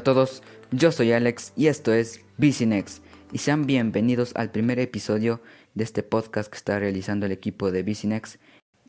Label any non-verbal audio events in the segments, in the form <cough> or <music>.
A todos, yo soy Alex y esto es Busynex y sean bienvenidos al primer episodio de este podcast que está realizando el equipo de Busynex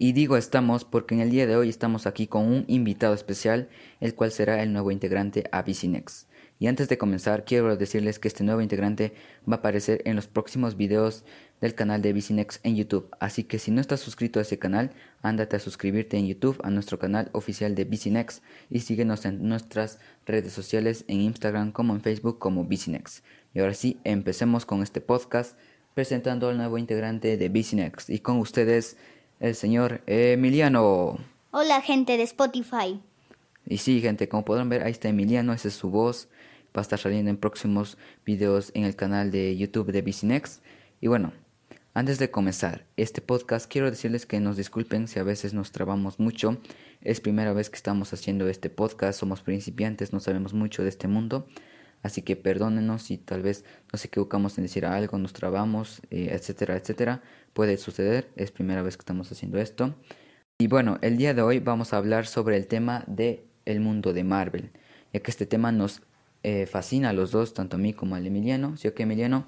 y digo estamos porque en el día de hoy estamos aquí con un invitado especial el cual será el nuevo integrante a Busynex. Y antes de comenzar quiero decirles que este nuevo integrante va a aparecer en los próximos videos del canal de Bicinex en YouTube. Así que si no estás suscrito a ese canal, ándate a suscribirte en YouTube a nuestro canal oficial de Bicinex y síguenos en nuestras redes sociales en Instagram como en Facebook como Bicinex. Y ahora sí, empecemos con este podcast presentando al nuevo integrante de Bicinex y con ustedes el señor Emiliano. Hola gente de Spotify. Y sí, gente, como podrán ver, ahí está Emiliano, esa es su voz. Va a estar saliendo en próximos videos en el canal de YouTube de Bicinex. Y bueno, antes de comenzar este podcast, quiero decirles que nos disculpen si a veces nos trabamos mucho. Es primera vez que estamos haciendo este podcast, somos principiantes, no sabemos mucho de este mundo. Así que perdónenos si tal vez nos equivocamos en decir algo, nos trabamos, eh, etcétera, etcétera. Puede suceder, es primera vez que estamos haciendo esto. Y bueno, el día de hoy vamos a hablar sobre el tema de el mundo de Marvel, ya que este tema nos eh, fascina a los dos, tanto a mí como al Emiliano. ¿Sí o qué, Emiliano?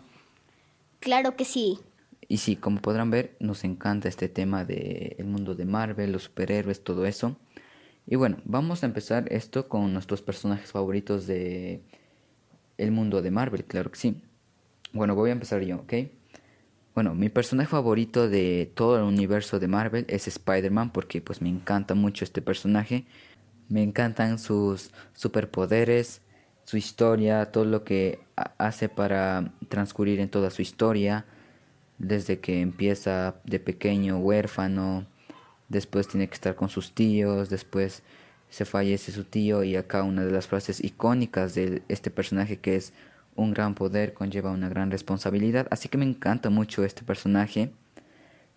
Claro que sí. Y sí, como podrán ver, nos encanta este tema del el mundo de Marvel, los superhéroes, todo eso. Y bueno, vamos a empezar esto con nuestros personajes favoritos de el mundo de Marvel, claro que sí. Bueno, voy a empezar yo, ¿ok? Bueno, mi personaje favorito de todo el universo de Marvel es Spider-Man porque pues me encanta mucho este personaje. Me encantan sus superpoderes, su historia, todo lo que hace para transcurrir en toda su historia desde que empieza de pequeño huérfano, después tiene que estar con sus tíos, después se fallece su tío y acá una de las frases icónicas de este personaje que es un gran poder conlleva una gran responsabilidad, así que me encanta mucho este personaje,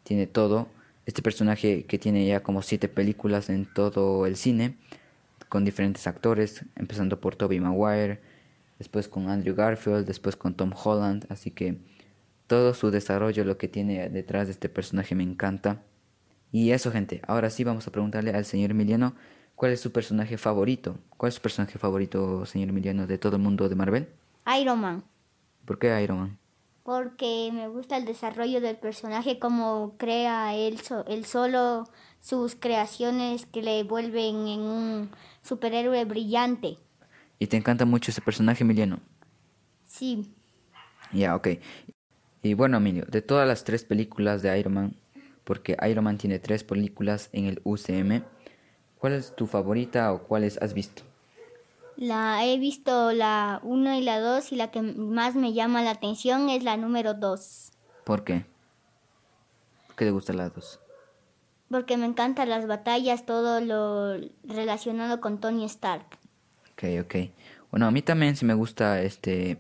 tiene todo, este personaje que tiene ya como siete películas en todo el cine, con diferentes actores, empezando por Tobey Maguire, después con Andrew Garfield, después con Tom Holland, así que todo su desarrollo, lo que tiene detrás de este personaje me encanta. Y eso, gente. Ahora sí vamos a preguntarle al señor Emiliano cuál es su personaje favorito. ¿Cuál es su personaje favorito, señor Emiliano, de todo el mundo de Marvel? Iron Man. ¿Por qué Iron Man? Porque me gusta el desarrollo del personaje, como crea él, él solo, sus creaciones que le vuelven en un superhéroe brillante. ¿Y te encanta mucho ese personaje, Emiliano? Sí. Ya, ok. Y bueno, Emilio, de todas las tres películas de Iron Man, porque Iron Man tiene tres películas en el UCM, ¿cuál es tu favorita o cuáles has visto? La he visto la 1 y la 2 y la que más me llama la atención es la número 2. ¿Por qué? ¿Por qué te gusta la 2? Porque me encantan las batallas, todo lo relacionado con Tony Stark. Ok, ok. Bueno, a mí también sí me gusta este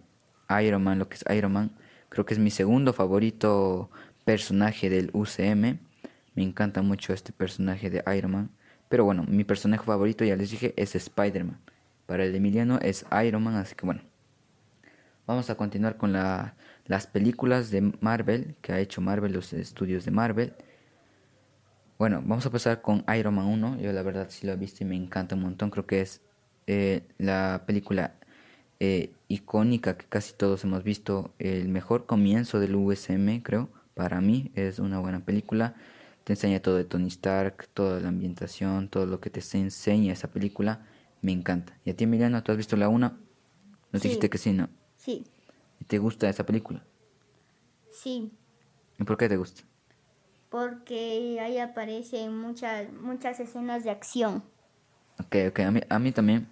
Iron Man, lo que es Iron Man Creo que es mi segundo favorito personaje del UCM. Me encanta mucho este personaje de Iron Man. Pero bueno, mi personaje favorito, ya les dije, es Spider-Man. Para el Emiliano es Iron Man, así que bueno. Vamos a continuar con las películas de Marvel, que ha hecho Marvel, los estudios de Marvel. Bueno, vamos a pasar con Iron Man 1. Yo la verdad sí lo he visto y me encanta un montón. Creo que es eh, la película eh, icónica que casi todos hemos visto, el mejor comienzo del USM, creo, para mí es una buena película. Te enseña todo de Tony Stark, toda la ambientación, todo lo que te enseña esa película, me encanta. ¿Y a ti, Emiliano, tú has visto la una? Nos dijiste que sí, ¿no? Sí. ¿Y te gusta esa película? Sí. ¿Y por qué te gusta? Porque ahí aparecen muchas, muchas escenas de acción. Ok, ok, a mí, a mí también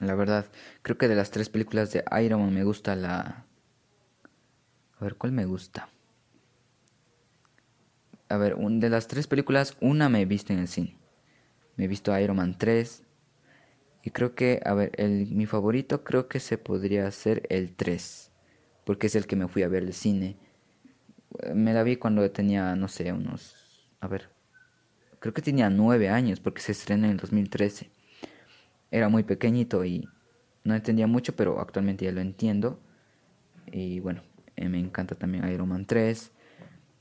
la verdad, creo que de las tres películas de Iron Man me gusta la... A ver, ¿cuál me gusta? A ver, de las tres películas, una me he visto en el cine. Me he visto Iron Man 3. Y creo que, a ver, el, mi favorito creo que se podría ser el 3. Porque es el que me fui a ver el cine. Me la vi cuando tenía, no sé, unos... A ver, creo que tenía nueve años porque se estrenó en el 2013 era muy pequeñito y no entendía mucho, pero actualmente ya lo entiendo. Y bueno, eh, me encanta también Iron Man 3.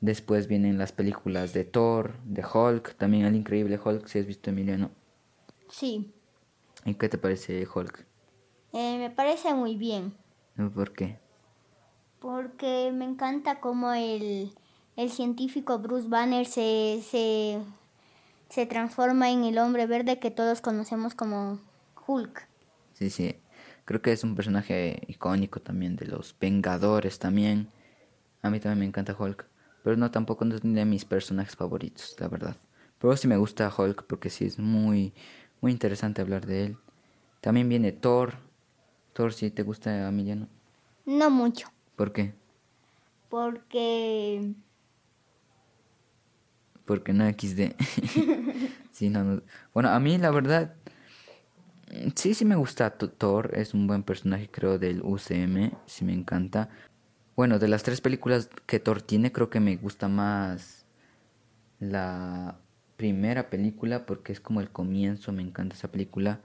Después vienen las películas de Thor, de Hulk, también el increíble Hulk, si has visto Emiliano. Sí. ¿Y qué te parece Hulk? Eh, me parece muy bien. ¿Por qué? Porque me encanta cómo el, el científico Bruce Banner se, se, se transforma en el hombre verde que todos conocemos como Hulk. Sí, sí. Creo que es un personaje icónico también de los Vengadores también. A mí también me encanta Hulk. Pero no tampoco es de mis personajes favoritos, la verdad. Pero sí me gusta Hulk porque sí es muy, muy interesante hablar de él. También viene Thor. Thor, ¿sí te gusta, Emiliano? No mucho. ¿Por qué? Porque... Porque no XD. <laughs> <laughs> sí, no, no. Bueno, a mí la verdad... Sí, sí me gusta Thor. Es un buen personaje, creo, del UCM. Sí me encanta. Bueno, de las tres películas que Thor tiene, creo que me gusta más la primera película porque es como el comienzo, me encanta esa película.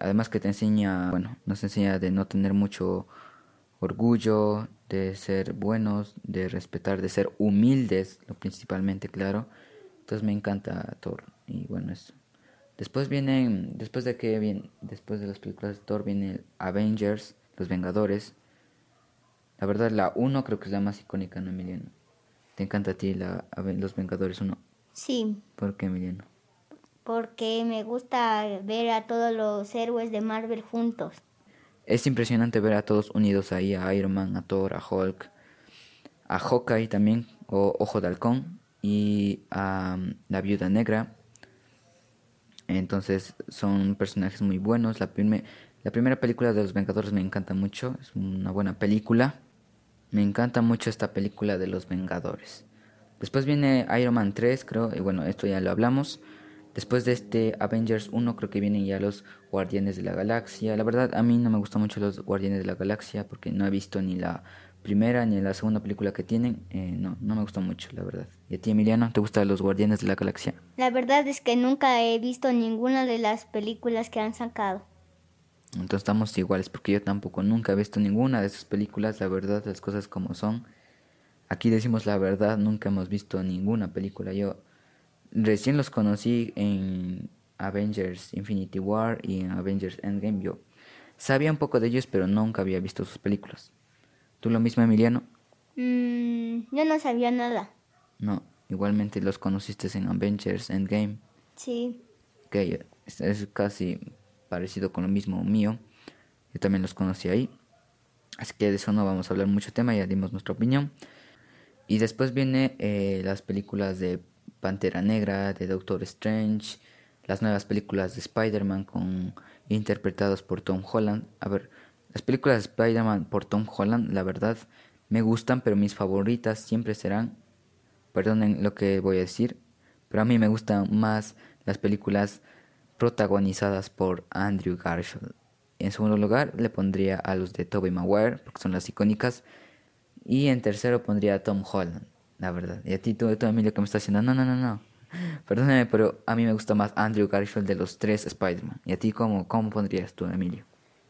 Además que te enseña, bueno, nos enseña de no tener mucho orgullo, de ser buenos, de respetar, de ser humildes, lo principalmente, claro. Entonces me encanta Thor y bueno, eso. Después vienen, después de que viene, después de las películas de Thor viene Avengers, Los Vengadores. La verdad la 1 creo que es la más icónica, ¿no, Emiliano? ¿Te encanta a ti la, Los Vengadores 1? Sí. ¿Por qué, Emiliano? Porque me gusta ver a todos los héroes de Marvel juntos. Es impresionante ver a todos unidos ahí, a Iron Man, a Thor, a Hulk, a Hawkeye también, o Ojo de Halcón, y a um, la Viuda Negra. Entonces son personajes muy buenos. La, la primera película de los Vengadores me encanta mucho, es una buena película. Me encanta mucho esta película de los Vengadores. Después viene Iron Man 3, creo, y bueno, esto ya lo hablamos. Después de este Avengers 1 creo que vienen ya los Guardianes de la Galaxia. La verdad a mí no me gustan mucho los Guardianes de la Galaxia porque no he visto ni la primera ni la segunda película que tienen. Eh, no, no me gustan mucho, la verdad. ¿Y a ti Emiliano, te gustan los Guardianes de la Galaxia? La verdad es que nunca he visto ninguna de las películas que han sacado. Entonces estamos iguales porque yo tampoco nunca he visto ninguna de esas películas, la verdad, las cosas como son. Aquí decimos la verdad, nunca hemos visto ninguna película. Yo recién los conocí en Avengers Infinity War y en Avengers Endgame. Yo sabía un poco de ellos, pero nunca había visto sus películas. ¿Tú lo mismo, Emiliano? Mm, yo no sabía nada. No, igualmente los conociste en Avengers Endgame. Sí. Ok, es casi parecido con lo mismo mío. Yo también los conocí ahí. Así que de eso no vamos a hablar mucho tema, ya dimos nuestra opinión. Y después viene eh, las películas de Pantera Negra, de Doctor Strange, las nuevas películas de Spider-Man con interpretados por Tom Holland. A ver, las películas de Spider-Man por Tom Holland, la verdad, me gustan, pero mis favoritas siempre serán, perdonen lo que voy a decir, pero a mí me gustan más las películas protagonizadas por Andrew Garfield. En segundo lugar, le pondría a los de Tobey Maguire, porque son las icónicas. Y en tercero pondría a Tom Holland, la verdad. Y a ti, tú, tú Emilio, que me está haciendo, no, no, no, no. <laughs> Perdóname, pero a mí me gusta más Andrew Garfield de los tres Spider-Man. ¿Y a ti cómo, cómo pondrías tú, Emilio?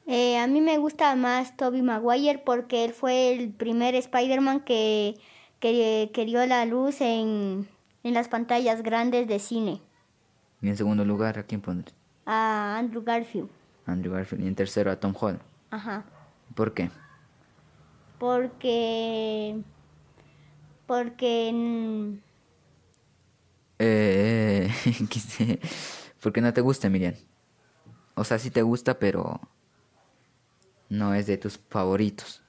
Eh, a mí me gusta más Tobey Maguire porque él fue el primer Spider-Man que, que, que, dio la luz en, en las pantallas grandes de cine. Y en segundo lugar, ¿a quién pondrías? A Andrew Garfield. Andrew Garfield. Y en tercero a Tom Holland. Ajá. ¿Por qué? Porque... Porque... Eh, <laughs> porque no te gusta, Miriam. O sea, sí te gusta, pero no es de tus favoritos.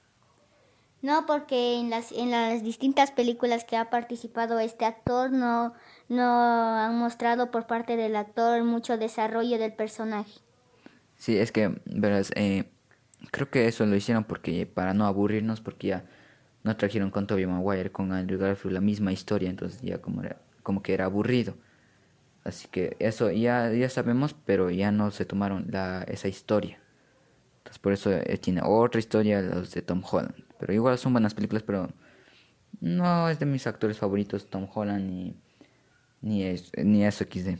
No, porque en las, en las distintas películas que ha participado este actor no, no han mostrado por parte del actor mucho desarrollo del personaje. Sí, es que, verás, eh, creo que eso lo hicieron porque para no aburrirnos, porque ya no trajeron con Tobey Maguire, con Andrew Garfield la misma historia, entonces ya como, como que era aburrido. Así que eso ya, ya sabemos, pero ya no se tomaron la, esa historia. Entonces por eso eh, tiene otra historia los de Tom Holland. Pero igual son buenas películas, pero no es de mis actores favoritos Tom Holland ni, ni, es, ni eso XD.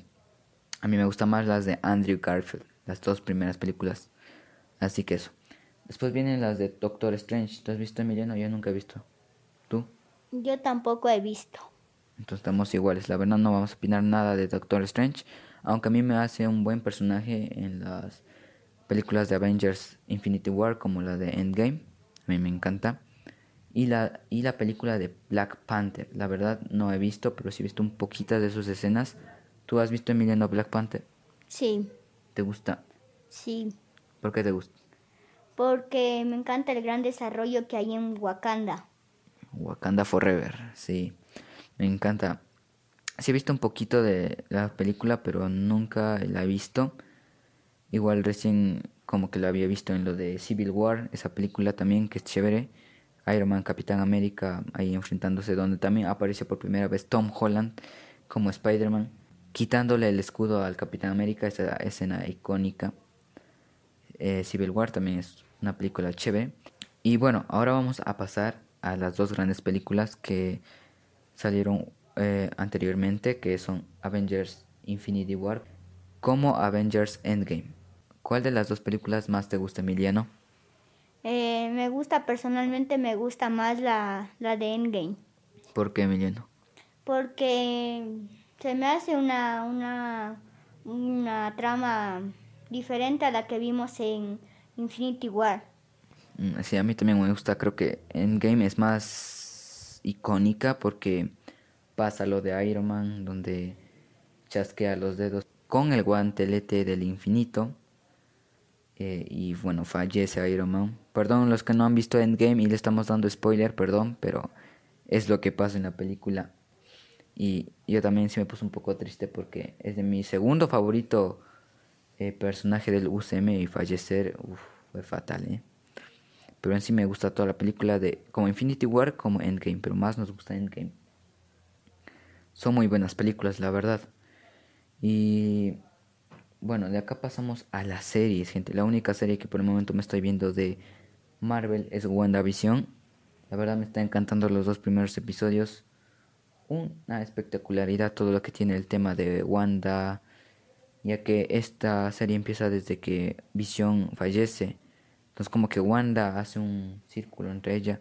A mí me gustan más las de Andrew Garfield, las dos primeras películas. Así que eso. Después vienen las de Doctor Strange. ¿Tú has visto Emiliano? Yo nunca he visto. ¿Tú? Yo tampoco he visto. Entonces estamos iguales. La verdad no vamos a opinar nada de Doctor Strange. Aunque a mí me hace un buen personaje en las películas de Avengers Infinity War como la de Endgame, a mí me encanta. Y la, y la película de Black Panther, la verdad no he visto, pero sí he visto un poquito de sus escenas. ¿Tú has visto Emiliano Black Panther? Sí. ¿Te gusta? Sí. ¿Por qué te gusta? Porque me encanta el gran desarrollo que hay en Wakanda. Wakanda Forever, sí. Me encanta. Sí he visto un poquito de la película, pero nunca la he visto. Igual recién como que la había visto en lo de Civil War, esa película también que es chévere. Iron Man, Capitán América, ahí enfrentándose, donde también aparece por primera vez Tom Holland como Spider-Man, quitándole el escudo al Capitán América, esa escena icónica. Eh, Civil War también es una película chévere. Y bueno, ahora vamos a pasar a las dos grandes películas que salieron eh, anteriormente, que son Avengers Infinity War como Avengers Endgame. ¿Cuál de las dos películas más te gusta, Emiliano? Eh, me gusta, personalmente me gusta más la, la de Endgame. ¿Por qué, Emiliano? Porque se me hace una, una, una trama diferente a la que vimos en Infinity War. Mm, sí, a mí también me gusta. Creo que Endgame es más icónica porque pasa lo de Iron Man, donde chasquea los dedos con el guantelete del infinito. Eh, y bueno, fallece Iron Man. Perdón los que no han visto Endgame y le estamos dando spoiler, perdón, pero es lo que pasa en la película. Y yo también sí me puse un poco triste porque es de mi segundo favorito eh, personaje del UCM y fallecer fue fatal, ¿eh? Pero en sí me gusta toda la película de como Infinity War como Endgame, pero más nos gusta Endgame. Son muy buenas películas, la verdad. Y bueno, de acá pasamos a las series, gente. La única serie que por el momento me estoy viendo de Marvel es WandaVision. La verdad me está encantando los dos primeros episodios. Una espectacularidad todo lo que tiene el tema de Wanda, ya que esta serie empieza desde que Vision fallece. Entonces como que Wanda hace un círculo entre ella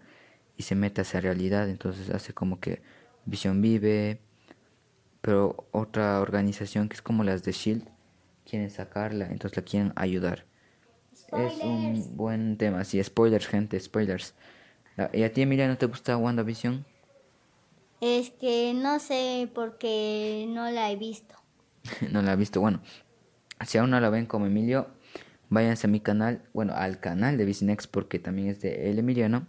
y se mete hacia realidad. Entonces hace como que Vision vive, pero otra organización que es como las de Shield quieren sacarla, entonces la quieren ayudar. Es un buen tema, sí, spoilers, gente, spoilers. ¿Y a ti, Emilia, no te gusta WandaVision? Es que no sé porque no la he visto. <laughs> no la he visto, bueno. Si aún no la ven como Emilio, váyanse a mi canal, bueno, al canal de Vicinex porque también es de el Emiliano.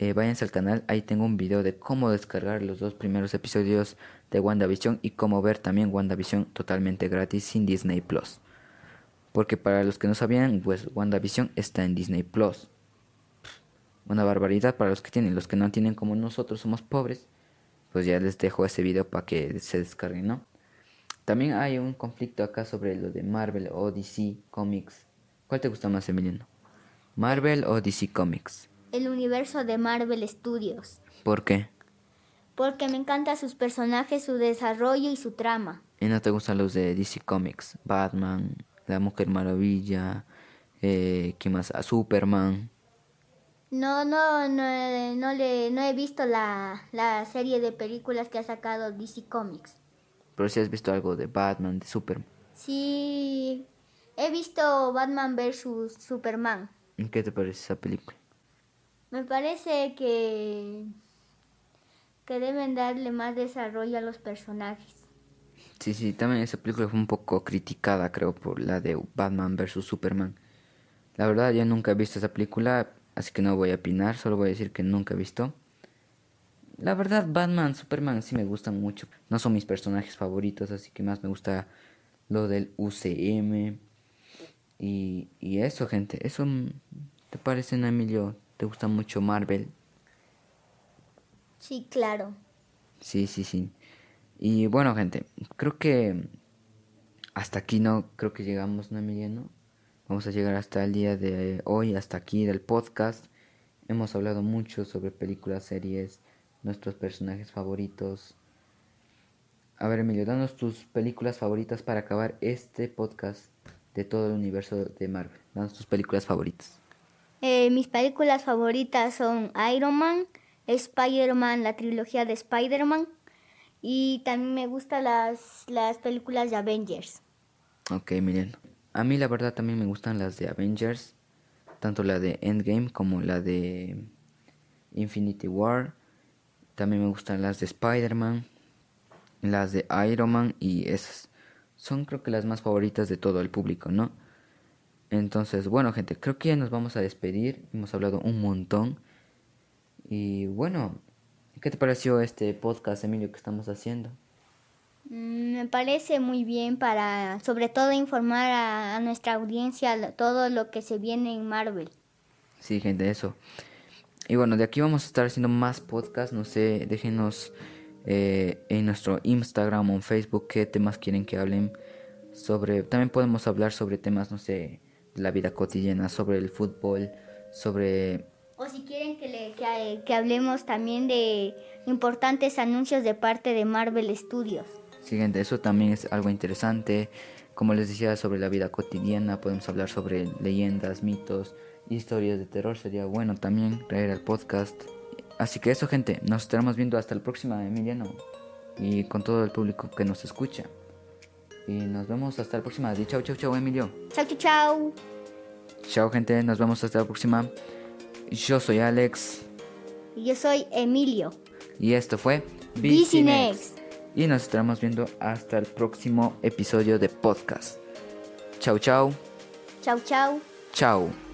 Eh, váyanse al canal, ahí tengo un video de cómo descargar los dos primeros episodios de WandaVision y cómo ver también WandaVision totalmente gratis sin Disney Plus. Porque para los que no sabían, pues WandaVision está en Disney Plus. Una barbaridad para los que tienen, los que no tienen como nosotros somos pobres, pues ya les dejo ese video para que se descarguen, ¿no? También hay un conflicto acá sobre lo de Marvel o DC Comics. ¿Cuál te gusta más, Emiliano? ¿Marvel o DC Comics? El universo de Marvel Studios. ¿Por qué? Porque me encantan sus personajes, su desarrollo y su trama. ¿Y no te gustan los de DC Comics? Batman, La Mujer Maravilla, eh, ¿qué más? A Superman. No, no, no, no, le, no he visto la, la serie de películas que ha sacado DC Comics. Pero si has visto algo de Batman, de Superman. Sí, he visto Batman vs. Superman. ¿Qué te parece esa película? Me parece que, que deben darle más desarrollo a los personajes. Sí, sí, también esa película fue un poco criticada, creo, por la de Batman vs. Superman. La verdad, yo nunca he visto esa película, así que no voy a opinar, solo voy a decir que nunca he visto. La verdad, Batman, Superman sí me gustan mucho. No son mis personajes favoritos, así que más me gusta lo del UCM. Y, y eso, gente, eso te parece, Emilio, ¿Te gusta mucho Marvel? Sí, claro. Sí, sí, sí. Y bueno, gente, creo que hasta aquí no, creo que llegamos, ¿no, Emiliano? Vamos a llegar hasta el día de hoy, hasta aquí del podcast. Hemos hablado mucho sobre películas, series, nuestros personajes favoritos. A ver, Emilio, danos tus películas favoritas para acabar este podcast de todo el universo de Marvel. Danos tus películas favoritas. Eh, mis películas favoritas son Iron Man, Spider-Man, la trilogía de Spider-Man y también me gustan las, las películas de Avengers. Ok, miren. A mí la verdad también me gustan las de Avengers, tanto la de Endgame como la de Infinity War. También me gustan las de Spider-Man, las de Iron Man y esas son creo que las más favoritas de todo el público, ¿no? Entonces, bueno, gente, creo que ya nos vamos a despedir. Hemos hablado un montón. Y bueno, ¿qué te pareció este podcast, Emilio, que estamos haciendo? Mm, me parece muy bien para, sobre todo, informar a, nuestra audiencia todo lo que se viene en Marvel. Sí, gente, eso. Y bueno, de aquí vamos a estar haciendo más podcasts. No sé, déjenos eh, en nuestro Instagram o en Facebook qué temas quieren que hablen sobre. También podemos hablar sobre temas, no sé, la vida cotidiana, sobre el fútbol, sobre. O si quieren que, le, que, que hablemos también de importantes anuncios de parte de Marvel Studios. Siguiente, eso también es algo interesante. Como les decía, sobre la vida cotidiana, podemos hablar sobre leyendas, mitos, historias de terror. Sería bueno también traer al podcast. Así que eso, gente, nos estaremos viendo hasta el próximo, Emiliano. Y con todo el público que nos escucha. Y nos vemos hasta la próxima. Di chau, chau, chau, Emilio. Chau, chau, chau. Chao, gente. Nos vemos hasta la próxima. Yo soy Alex. Y yo soy Emilio. Y esto fue Business y nos estaremos viendo hasta el próximo episodio de podcast. Chau, chau. Chau, chau. Chau.